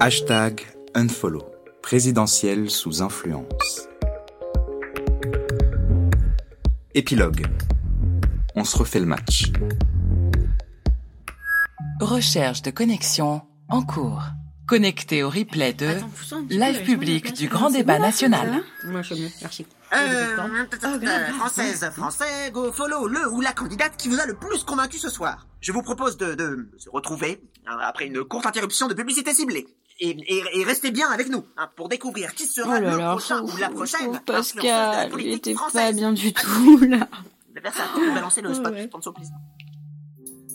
Hashtag unfollow. Présidentielle sous influence. Épilogue. On se refait le match. Recherche de connexion en cours. Connecté au replay de live public du grand débat national. Moi, je suis mieux, merci. Euh, française, français, go follow le ou la candidate qui vous a le plus convaincu ce soir. Je vous propose de, de se retrouver hein, après une courte interruption de publicité ciblée. Et, et, et restez bien avec nous hein, pour découvrir qui sera Oh là le là, prochain ou la prochaine Pascal, il était pas bien du tout, là. Please.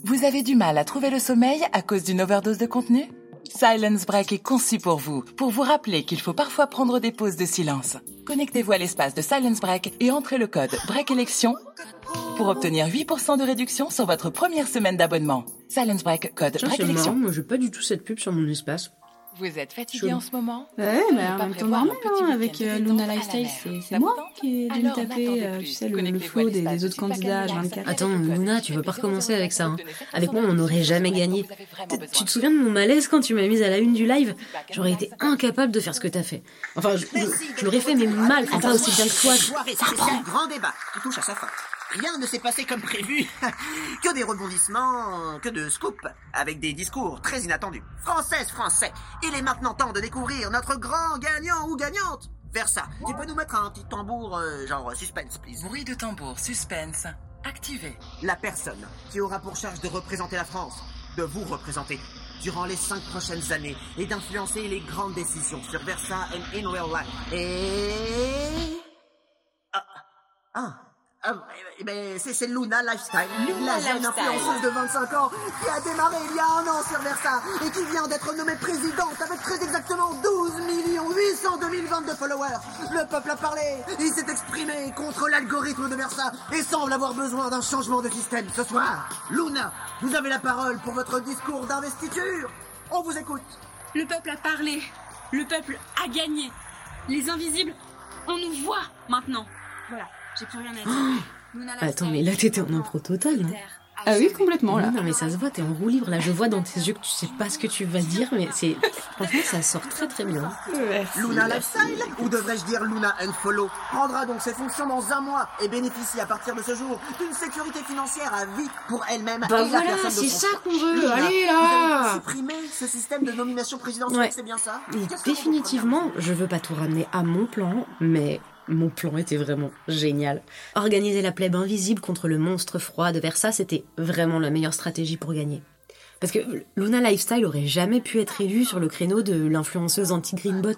Vous avez du mal à trouver le sommeil à cause d'une overdose de contenu? Silence Break est conçu pour vous, pour vous rappeler qu'il faut parfois prendre des pauses de silence. Connectez-vous à l'espace de Silence Break et entrez le code BREAK élection pour obtenir 8% de réduction sur votre première semaine d'abonnement. Silence Break, code Tiens, BREAK c'est marrant, élection. moi, j'ai pas du tout cette pub sur mon espace. Vous êtes fatigué Chaud. en ce moment? Ouais, Vous mais en même temps, normal, hein, avec euh, Luna Lifestyle, c'est Ça moi qui ai dû me taper, euh, tu sais, le, le flot des, autres candidats Animal. H24. Attends, Luna, tu veux pas recommencer avec ça, hein. Avec moi, on n'aurait jamais gagné. Tu- te souviens de mon malaise quand tu m'as mise à la une du live? J'aurais été incapable de faire ce que t'as fait. Enfin, je, je- je l'aurais fait, mais mal, enfin pas aussi bien que toi. Soirée spéciale grand débat qui touche à sa fin. Rien ne s'est passé comme prévu. que des rebondissements, que de scoops, avec des discours très inattendus. Française, français, il est maintenant temps de découvrir notre grand gagnant ou gagnante. Vers ça, tu peux nous mettre un petit tambour, euh, genre suspense, please. Bruit de tambour, suspense, activé. La personne qui aura pour charge de représenter la France, de vous représenter durant les cinq prochaines années et d'influencer les grandes décisions sur Versa and in real life. Et... Ah, ah, ah, eh ben, c'est c'est Luna Lifestyle, la jeune Lifestyle. influenceuse de 25 ans qui a démarré il y a un an sur Versa et qui vient d'être nommée présidente avec très exactement 12 800 2022 followers. Le peuple a parlé, il s'est exprimé contre l'algorithme de Versa et semble avoir besoin d'un changement de système ce soir. Luna, vous avez la parole pour votre discours d'investiture. On vous écoute. Le peuple a parlé. Le peuple a gagné. Les invisibles, on nous voit maintenant. Voilà, j'ai plus rien à dire. Luna Attends, mais là, t'étais en impro total, non terre, Ah oui, complètement, là. Non, mais ça se voit, t'es en roue libre. Là, je vois dans tes yeux que tu sais pas ce que tu vas dire, mais c'est. Franchement, ça sort très très bien. Luna Lifestyle, ou devrais-je dire Luna Unfollow, prendra donc ses fonctions dans un mois et bénéficie à partir de ce jour d'une sécurité financière à vie pour elle-même Bah et la voilà, personne de c'est ça qu'on veut. Luna, Allez, là supprimer ce système de nomination présidentielle, Ouais. c'est bien ça? Et définitivement, je veux pas tout ramener à mon plan, mais mon plan était vraiment génial. Organiser la plèbe invisible contre le monstre froid de Versa, c'était vraiment la meilleure stratégie pour gagner. Parce que Luna Lifestyle aurait jamais pu être élue sur le créneau de l'influenceuse anti-greenbot.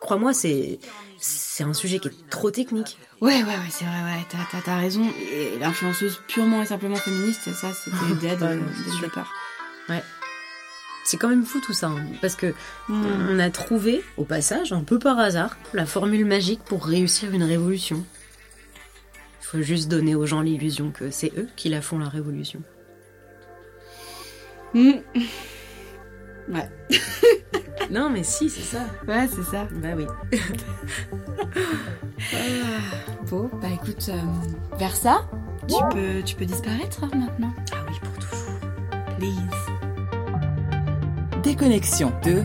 Crois-moi, c'est c'est un sujet qui est trop technique. Ouais, ouais, ouais, c'est vrai, ouais, t'as- t'as t'as raison. Et l'influenceuse purement et simplement féministe, ça, c'était Ouais, dès le départ. Ouais. C'est quand même fou tout ça, hein, parce que on a trouvé, au passage, un peu par hasard, la formule magique pour réussir une révolution. Il faut juste donner aux gens l'illusion que c'est eux qui la font la révolution. Hmm. Ouais, Non mais si, c'est ça. ouais, c'est ça. Bah oui. Bon, bah écoute, euh, vers ça, tu peux, tu peux disparaître maintenant. Ah oui, pour toujours. Please. Déconnexion de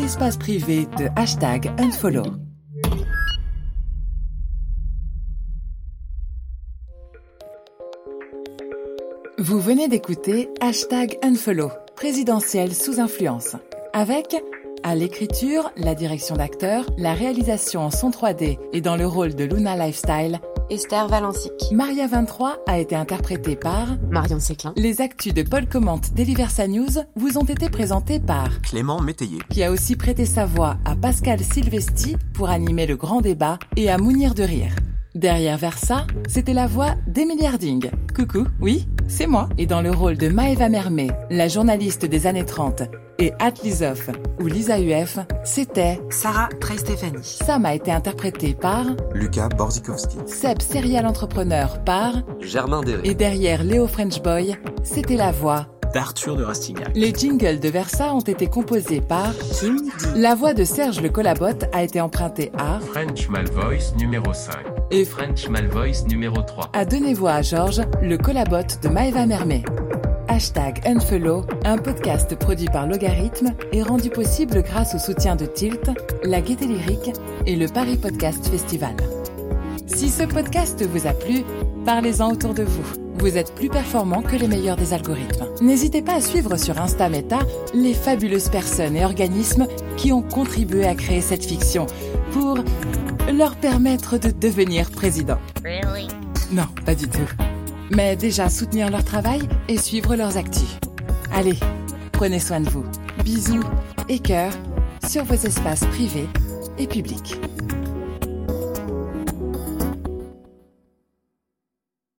espace privé de hashtag unfollow. Vous venez d'écouter hashtag unfollow, présidentielle sous influence, avec à l'écriture, la direction d'acteur, la réalisation en son 3D et dans le rôle de Luna Lifestyle, Esther Valencic. Maria 23 a été interprétée par Marion Séclin. les actus de Paul Commente d'Eliversa News vous ont été présentés par Clément Métayer. qui a aussi prêté sa voix à Pascal Silvesti pour animer le grand débat et à Mounir de rire. Derrière Versa, c'était la voix d'Emily Harding. Coucou, oui, c'est moi. Et dans le rôle de Maëva Mermet, la journaliste des années 30, et Atlisoff ou Lisa UF, c'était Sarah Trey-Stéphanie. Sam a été interprété par Lucas Borzikowski. Seb Serial Entrepreneur par Germain Derré. et derrière Léo French Boy, c'était la voix d'Arthur de Rastignac. Les jingles de Versa ont été composés par Kim La voix de Serge Le Collabotte a été empruntée à French Malvoice numéro 5 et French Malvoice numéro 3. à donner voix à Georges, le Collabotte de Maëva Mermet. hashtag Unfollow, un podcast produit par Logarithme et rendu possible grâce au soutien de Tilt, la Gaieté Lyrique et le Paris Podcast Festival. Si ce podcast vous a plu, parlez-en autour de vous. Vous êtes plus performant que les meilleurs des algorithmes. N'hésitez pas à suivre sur Insta Meta les fabuleuses personnes et organismes qui ont contribué à créer cette fiction pour leur permettre de devenir président. Non, pas du tout. Mais déjà soutenir leur travail et suivre leurs actus. Allez, prenez soin de vous. Bisous et cœurs sur vos espaces privés et publics.